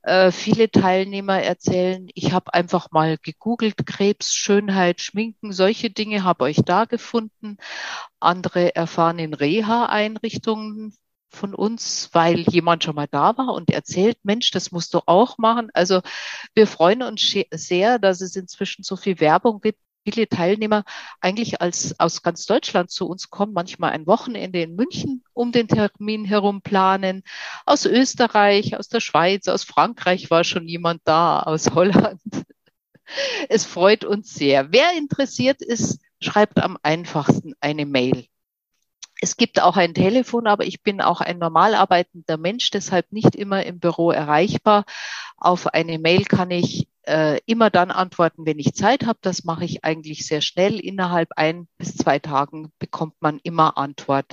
Äh, viele Teilnehmer erzählen, ich habe einfach mal gegoogelt, Krebs, Schönheit, Schminken, solche Dinge, habe euch da gefunden. Andere erfahren in Reha-Einrichtungen von uns, weil jemand schon mal da war und erzählt, Mensch, das musst du auch machen. Also wir freuen uns sehr, dass es inzwischen so viel Werbung gibt viele Teilnehmer eigentlich als aus ganz Deutschland zu uns kommen, manchmal ein Wochenende in München um den Termin herum planen. Aus Österreich, aus der Schweiz, aus Frankreich war schon jemand da, aus Holland. Es freut uns sehr. Wer interessiert ist, schreibt am einfachsten eine Mail. Es gibt auch ein Telefon, aber ich bin auch ein normal arbeitender Mensch, deshalb nicht immer im Büro erreichbar. Auf eine Mail kann ich äh, immer dann antworten, wenn ich Zeit habe. Das mache ich eigentlich sehr schnell. Innerhalb ein bis zwei Tagen bekommt man immer Antwort.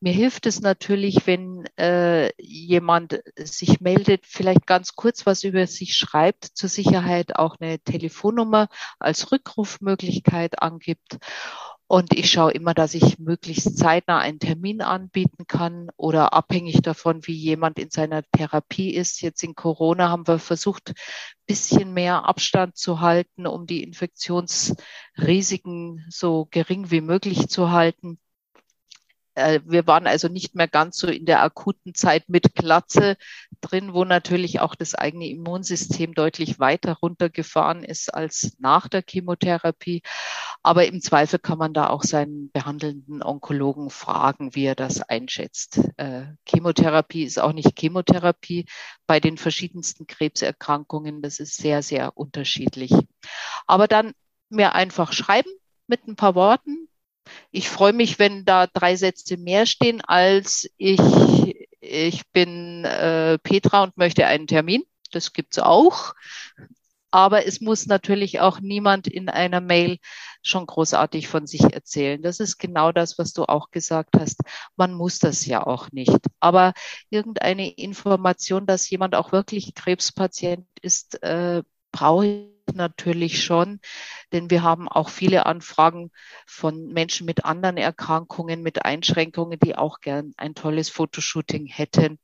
Mir hilft es natürlich, wenn äh, jemand sich meldet, vielleicht ganz kurz was über sich schreibt, zur Sicherheit auch eine Telefonnummer als Rückrufmöglichkeit angibt. Und ich schaue immer, dass ich möglichst zeitnah einen Termin anbieten kann oder abhängig davon, wie jemand in seiner Therapie ist. Jetzt in Corona haben wir versucht, bisschen mehr Abstand zu halten, um die Infektionsrisiken so gering wie möglich zu halten. Äh, wir waren also nicht mehr ganz so in der akuten Zeit mit Glatze drin, wo natürlich auch das eigene Immunsystem deutlich weiter runtergefahren ist als nach der Chemotherapie. Aber im Zweifel kann man da auch seinen behandelnden Onkologen fragen, wie er das einschätzt. Äh, Chemotherapie ist auch nicht Chemotherapie bei den verschiedensten Krebserkrankungen. Das ist sehr, sehr unterschiedlich. Aber dann mir einfach schreiben mit ein paar Worten, ich freue mich, wenn da drei Sätze mehr stehen, als ich, ich bin äh, Petra und möchte einen Termin. Das gibt's auch. Aber es muss natürlich auch niemand in einer Mail schon großartig von sich erzählen. Das ist genau das, was du auch gesagt hast. Man muss das ja auch nicht. Aber irgendeine Information, dass jemand auch wirklich Krebspatient ist, äh, brauche ich natürlich schon, denn wir haben auch viele Anfragen von Menschen mit anderen Erkrankungen, mit Einschränkungen, die auch gern ein tolles Fotoshooting hätten.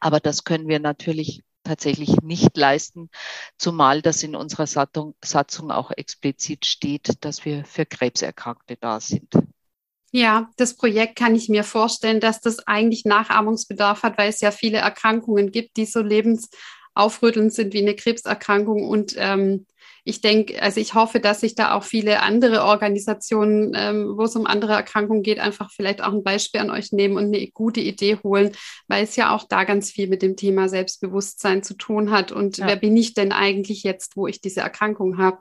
Aber das können wir natürlich tatsächlich nicht leisten, zumal das in unserer Satzung, Satzung auch explizit steht, dass wir für Krebserkrankte da sind. Ja, das Projekt kann ich mir vorstellen, dass das eigentlich Nachahmungsbedarf hat, weil es ja viele Erkrankungen gibt, die so lebens aufrüttelnd sind wie eine Krebserkrankung. Und ähm, ich denke, also ich hoffe, dass sich da auch viele andere Organisationen, ähm, wo es um andere Erkrankungen geht, einfach vielleicht auch ein Beispiel an euch nehmen und eine gute Idee holen, weil es ja auch da ganz viel mit dem Thema Selbstbewusstsein zu tun hat. Und ja. wer bin ich denn eigentlich jetzt, wo ich diese Erkrankung habe?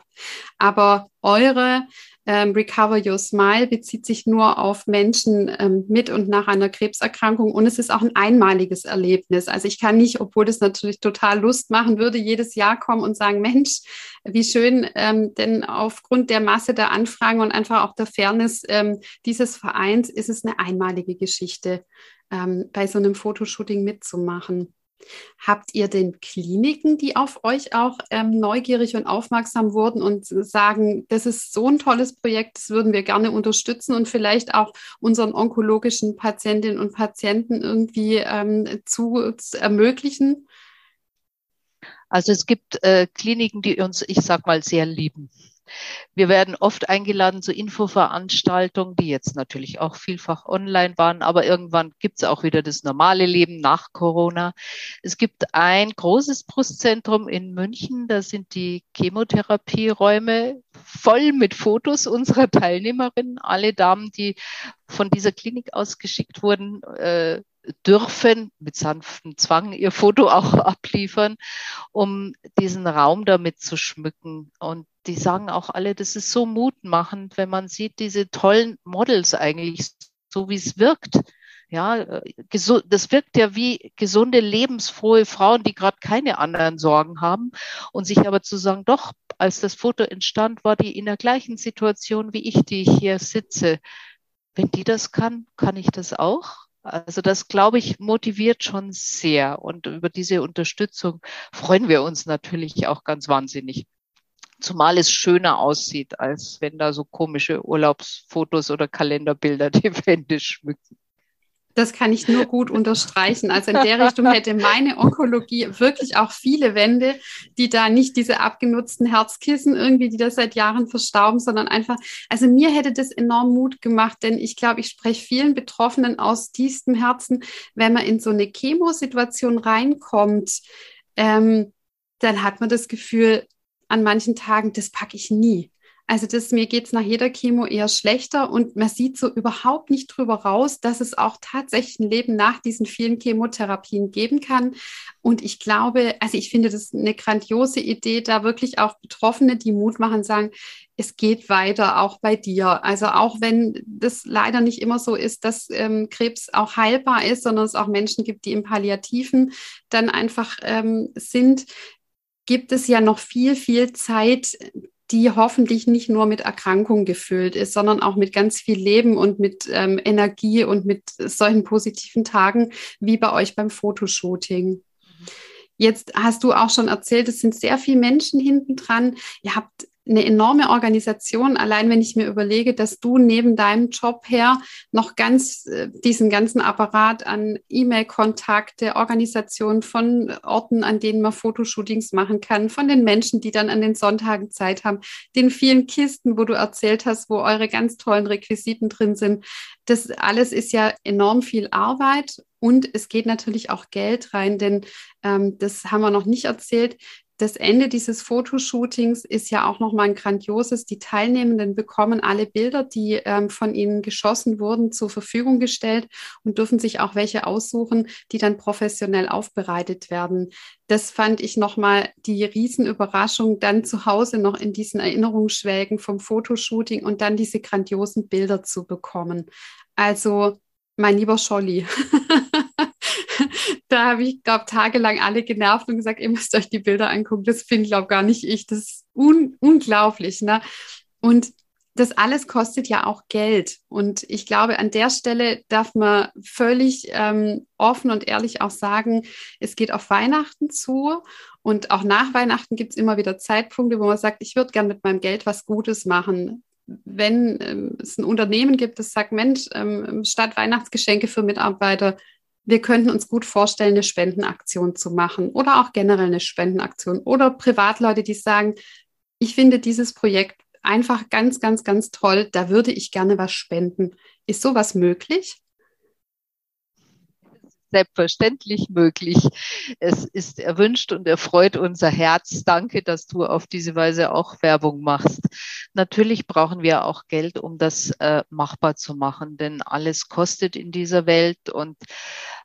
Aber eure ähm, Recover Your Smile bezieht sich nur auf Menschen ähm, mit und nach einer Krebserkrankung und es ist auch ein einmaliges Erlebnis. Also ich kann nicht, obwohl das natürlich total Lust machen würde, jedes Jahr kommen und sagen, Mensch, wie schön, ähm, denn aufgrund der Masse der Anfragen und einfach auch der Fairness ähm, dieses Vereins ist es eine einmalige Geschichte, ähm, bei so einem Fotoshooting mitzumachen. Habt ihr denn Kliniken, die auf euch auch ähm, neugierig und aufmerksam wurden und sagen, das ist so ein tolles Projekt, das würden wir gerne unterstützen und vielleicht auch unseren onkologischen Patientinnen und Patienten irgendwie ähm, zu, zu, ermöglichen? Also es gibt äh, Kliniken, die uns, ich sag mal, sehr lieben. Wir werden oft eingeladen zu Infoveranstaltungen, die jetzt natürlich auch vielfach online waren, aber irgendwann gibt es auch wieder das normale Leben nach Corona. Es gibt ein großes Brustzentrum in München, da sind die Chemotherapieräume voll mit Fotos unserer Teilnehmerinnen. Alle Damen, die von dieser Klinik ausgeschickt wurden, äh, dürfen mit sanftem Zwang ihr Foto auch abliefern, um diesen Raum damit zu schmücken. Und die sagen auch alle, das ist so mutmachend, wenn man sieht, diese tollen Models eigentlich, so wie es wirkt. Ja, das wirkt ja wie gesunde, lebensfrohe Frauen, die gerade keine anderen Sorgen haben und sich aber zu sagen, doch, als das Foto entstand, war die in der gleichen Situation wie ich, die ich hier sitze. Wenn die das kann, kann ich das auch. Also das, glaube ich, motiviert schon sehr. Und über diese Unterstützung freuen wir uns natürlich auch ganz wahnsinnig. Zumal es schöner aussieht, als wenn da so komische Urlaubsfotos oder Kalenderbilder die Wände schmücken. Das kann ich nur gut unterstreichen. Also in der Richtung hätte meine Onkologie wirklich auch viele Wände, die da nicht diese abgenutzten Herzkissen irgendwie, die da seit Jahren verstauben, sondern einfach, also mir hätte das enorm Mut gemacht, denn ich glaube, ich spreche vielen Betroffenen aus tiefstem Herzen, wenn man in so eine Chemosituation reinkommt, ähm, dann hat man das Gefühl, an manchen Tagen, das packe ich nie. Also das, mir geht es nach jeder Chemo eher schlechter und man sieht so überhaupt nicht drüber raus, dass es auch tatsächlich ein Leben nach diesen vielen Chemotherapien geben kann. Und ich glaube, also ich finde das eine grandiose Idee, da wirklich auch Betroffene, die Mut machen, sagen, es geht weiter, auch bei dir. Also auch wenn das leider nicht immer so ist, dass ähm, Krebs auch heilbar ist, sondern es auch Menschen gibt, die im Palliativen dann einfach ähm, sind, gibt es ja noch viel, viel Zeit, die hoffentlich nicht nur mit Erkrankung gefüllt ist, sondern auch mit ganz viel Leben und mit ähm, Energie und mit solchen positiven Tagen wie bei euch beim Fotoshooting. Jetzt hast du auch schon erzählt, es sind sehr viele Menschen hinten dran. Ihr habt eine enorme Organisation, allein wenn ich mir überlege, dass du neben deinem Job her noch ganz äh, diesen ganzen Apparat an E-Mail-Kontakte, Organisation von Orten, an denen man Fotoshootings machen kann, von den Menschen, die dann an den Sonntagen Zeit haben, den vielen Kisten, wo du erzählt hast, wo eure ganz tollen Requisiten drin sind. Das alles ist ja enorm viel Arbeit und es geht natürlich auch Geld rein, denn ähm, das haben wir noch nicht erzählt das Ende dieses Fotoshootings ist ja auch nochmal ein grandioses. Die Teilnehmenden bekommen alle Bilder, die ähm, von ihnen geschossen wurden, zur Verfügung gestellt und dürfen sich auch welche aussuchen, die dann professionell aufbereitet werden. Das fand ich nochmal die Riesenüberraschung, dann zu Hause noch in diesen Erinnerungsschwelgen vom Fotoshooting und dann diese grandiosen Bilder zu bekommen. Also, mein lieber Scholli. da habe ich, glaube tagelang alle genervt und gesagt, ihr müsst euch die Bilder angucken. Das finde, glaube gar nicht ich. Das ist un unglaublich. Ne? Und das alles kostet ja auch Geld. Und ich glaube, an der Stelle darf man völlig ähm, offen und ehrlich auch sagen, es geht auf Weihnachten zu. Und auch nach Weihnachten gibt es immer wieder Zeitpunkte, wo man sagt, ich würde gern mit meinem Geld was Gutes machen. Wenn ähm, es ein Unternehmen gibt, das sagt, Mensch, ähm, statt Weihnachtsgeschenke für Mitarbeiter wir könnten uns gut vorstellen, eine Spendenaktion zu machen oder auch generell eine Spendenaktion oder Privatleute, die sagen, ich finde dieses Projekt einfach ganz, ganz, ganz toll, da würde ich gerne was spenden. Ist sowas möglich? Selbstverständlich möglich. Es ist erwünscht und erfreut unser Herz. Danke, dass du auf diese Weise auch Werbung machst. Natürlich brauchen wir auch Geld, um das äh, machbar zu machen, denn alles kostet in dieser Welt und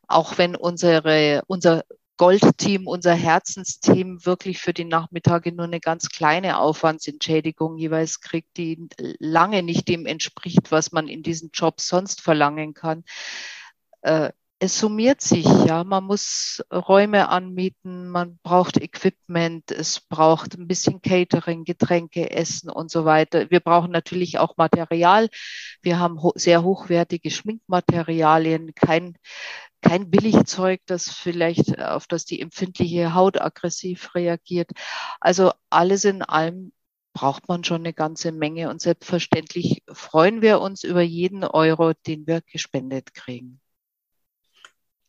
auch wenn unsere, unser Goldteam, unser Herzensteam wirklich für die Nachmittage nur eine ganz kleine Aufwandsentschädigung jeweils kriegt, die lange nicht dem entspricht, was man in diesen Jobs sonst verlangen kann. Äh, es summiert sich, ja. Man muss Räume anmieten, man braucht Equipment, es braucht ein bisschen Catering, Getränke, Essen und so weiter. Wir brauchen natürlich auch Material. Wir haben ho sehr hochwertige Schminkmaterialien, kein kein Billigzeug, das vielleicht auf das die empfindliche Haut aggressiv reagiert. Also alles in allem braucht man schon eine ganze Menge und selbstverständlich freuen wir uns über jeden Euro, den wir gespendet kriegen.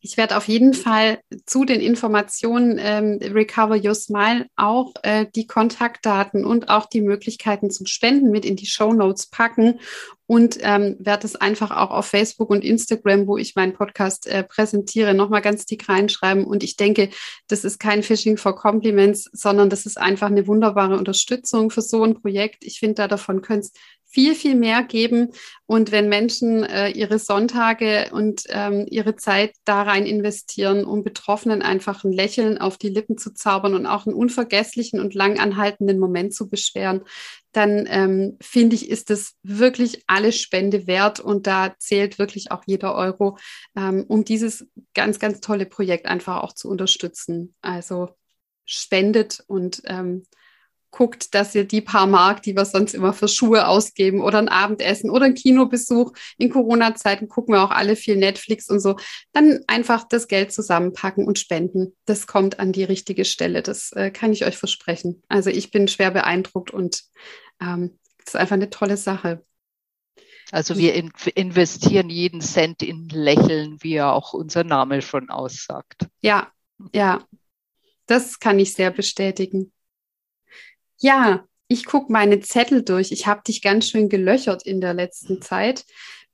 Ich werde auf jeden Fall zu den Informationen ähm, Recover Your Smile auch äh, die Kontaktdaten und auch die Möglichkeiten zum Spenden mit in die Show Notes packen und ähm, werde es einfach auch auf Facebook und Instagram, wo ich meinen Podcast äh, präsentiere, nochmal ganz dick reinschreiben. Und ich denke, das ist kein Phishing for Compliments, sondern das ist einfach eine wunderbare Unterstützung für so ein Projekt. Ich finde, da davon könnte viel, viel mehr geben. Und wenn Menschen äh, ihre Sonntage und ähm, ihre Zeit da rein investieren, um Betroffenen einfach ein Lächeln auf die Lippen zu zaubern und auch einen unvergesslichen und lang anhaltenden Moment zu beschweren, dann ähm, finde ich, ist es wirklich alle Spende wert und da zählt wirklich auch jeder Euro, ähm, um dieses ganz, ganz tolle Projekt einfach auch zu unterstützen. Also spendet und ähm, guckt, dass ihr die paar Mark, die wir sonst immer für Schuhe ausgeben oder ein Abendessen oder ein Kinobesuch, in Corona-Zeiten gucken wir auch alle viel Netflix und so, dann einfach das Geld zusammenpacken und spenden. Das kommt an die richtige Stelle. Das äh, kann ich euch versprechen. Also ich bin schwer beeindruckt und ähm, das ist einfach eine tolle Sache. Also wir in investieren jeden Cent in Lächeln, wie ja auch unser Name schon aussagt. Ja, ja, das kann ich sehr bestätigen. Ja, ich gucke meine Zettel durch. Ich habe dich ganz schön gelöchert in der letzten Zeit.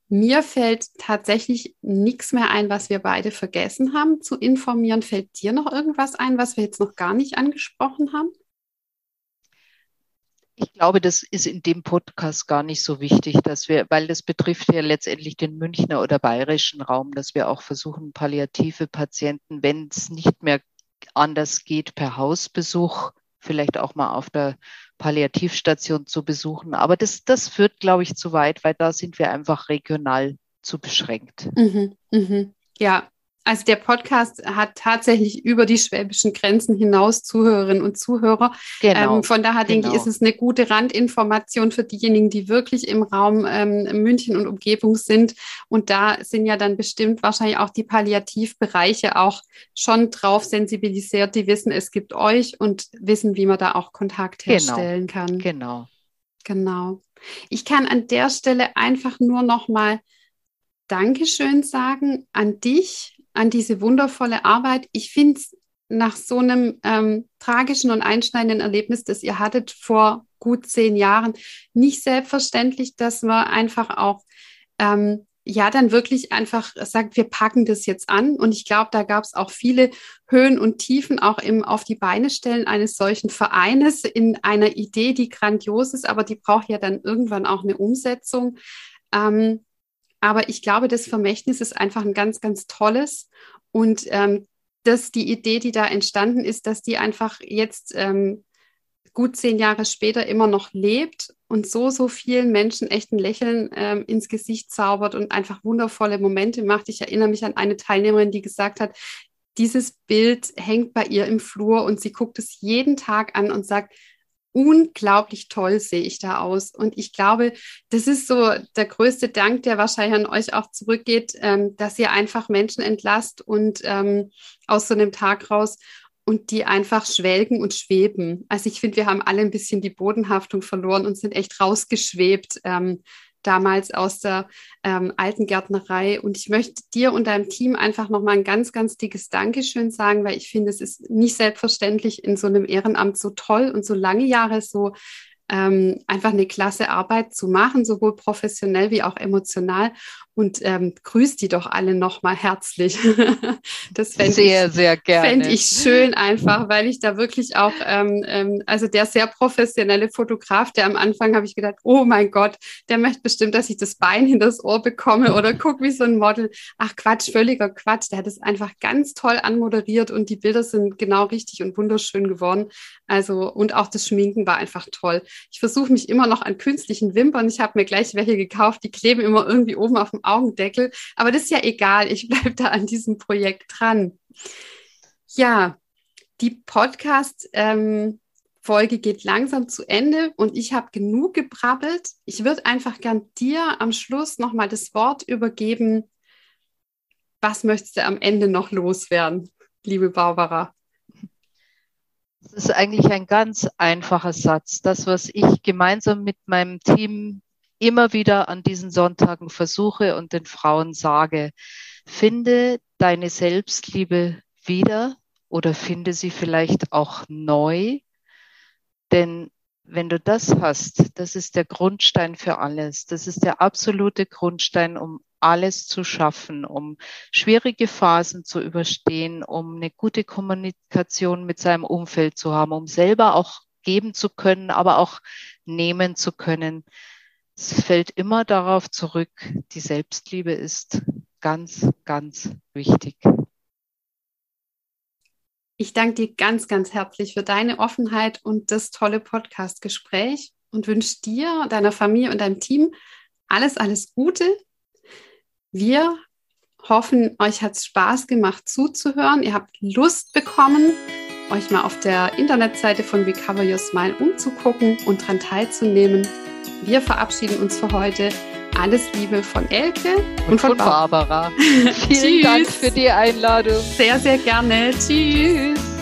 Mir fällt tatsächlich nichts mehr ein, was wir beide vergessen haben zu informieren. Fällt dir noch irgendwas ein, was wir jetzt noch gar nicht angesprochen haben? Ich glaube, das ist in dem Podcast gar nicht so wichtig, dass wir, weil das betrifft ja letztendlich den Münchner oder bayerischen Raum, dass wir auch versuchen, palliative Patienten, wenn es nicht mehr anders geht, per Hausbesuch, vielleicht auch mal auf der Palliativstation zu besuchen. Aber das, das führt, glaube ich, zu weit, weil da sind wir einfach regional zu beschränkt. Mhm, mhm. Ja, also der Podcast hat tatsächlich über die schwäbischen Grenzen hinaus Zuhörerinnen und Zuhörer. Genau, ähm, von daher genau. denke ich, genau. ist es eine gute Randinformation für diejenigen, die wirklich im Raum ähm, München und Umgebung sind. Und da sind ja dann bestimmt wahrscheinlich auch die Palliativbereiche auch schon drauf sensibilisiert. Die wissen, es gibt euch und wissen, wie man da auch Kontakt genau, herstellen genau, kann. Genau. Genau. Ich kann an der Stelle einfach nur noch mal Dankeschön sagen an dich, an diese wundervolle Arbeit. Ich finde es nach so einem ähm, tragischen und einschneidenden Erlebnis, das ihr hattet vor gut zehn Jahren, nicht selbstverständlich, dass man einfach auch ähm, ja dann wirklich einfach sagt, wir packen das jetzt an. Und ich glaube, da gab es auch viele Höhen und Tiefen auch im auf die Beine stellen eines solchen Vereines in einer Idee, die grandios ist, aber die braucht ja dann irgendwann auch eine Umsetzung. Ähm, aber ich glaube, das Vermächtnis ist einfach ein ganz, ganz tolles. Und ähm, dass die Idee, die da entstanden ist, dass die einfach jetzt ähm, gut zehn Jahre später immer noch lebt und so, so vielen Menschen echt ein Lächeln ähm, ins Gesicht zaubert und einfach wundervolle Momente macht. Ich erinnere mich an eine Teilnehmerin, die gesagt hat, dieses Bild hängt bei ihr im Flur und sie guckt es jeden Tag an und sagt, unglaublich toll sehe ich da aus. Und ich glaube, das ist so der größte Dank, der wahrscheinlich an euch auch zurückgeht, ähm, dass ihr einfach Menschen entlasst und ähm, aus so einem Tag raus und die einfach schwelgen und schweben. Also ich finde, wir haben alle ein bisschen die Bodenhaftung verloren und sind echt rausgeschwebt. Ähm, damals aus der ähm, alten Gärtnerei. Und ich möchte dir und deinem Team einfach nochmal ein ganz, ganz dickes Dankeschön sagen, weil ich finde, es ist nicht selbstverständlich, in so einem Ehrenamt so toll und so lange Jahre so ähm, einfach eine klasse Arbeit zu machen, sowohl professionell wie auch emotional. Und ähm, grüßt die doch alle nochmal herzlich. das fände sehr, ich, sehr gerne. Fände ich schön einfach, weil ich da wirklich auch, ähm, ähm, also der sehr professionelle Fotograf, der am Anfang habe ich gedacht, oh mein Gott, der möchte bestimmt, dass ich das Bein hinter das Ohr bekomme oder guck wie so ein Model. Ach Quatsch, völliger Quatsch. Der hat es einfach ganz toll anmoderiert und die Bilder sind genau richtig und wunderschön geworden. Also, und auch das Schminken war einfach toll. Ich versuche mich immer noch an künstlichen Wimpern. Ich habe mir gleich welche gekauft, die kleben immer irgendwie oben auf dem Augendeckel. Aber das ist ja egal. Ich bleibe da an diesem Projekt dran. Ja, die Podcast. Ähm, Folge geht langsam zu Ende und ich habe genug gebrabbelt. Ich würde einfach gern dir am Schluss nochmal das Wort übergeben. Was möchtest du am Ende noch loswerden, liebe Barbara? Das ist eigentlich ein ganz einfacher Satz. Das, was ich gemeinsam mit meinem Team immer wieder an diesen Sonntagen versuche und den Frauen sage, finde deine Selbstliebe wieder oder finde sie vielleicht auch neu. Denn wenn du das hast, das ist der Grundstein für alles. Das ist der absolute Grundstein, um alles zu schaffen, um schwierige Phasen zu überstehen, um eine gute Kommunikation mit seinem Umfeld zu haben, um selber auch geben zu können, aber auch nehmen zu können. Es fällt immer darauf zurück, die Selbstliebe ist ganz, ganz wichtig. Ich danke dir ganz, ganz herzlich für deine Offenheit und das tolle Podcast-Gespräch und wünsche dir, deiner Familie und deinem Team alles, alles Gute. Wir hoffen, euch hat es Spaß gemacht zuzuhören. Ihr habt Lust bekommen, euch mal auf der Internetseite von Recover Your Smile umzugucken und daran teilzunehmen. Wir verabschieden uns für heute. Alles Liebe von Elke und, und von, von Barbara. Vielen Dank für die Einladung. Sehr, sehr gerne. Tschüss.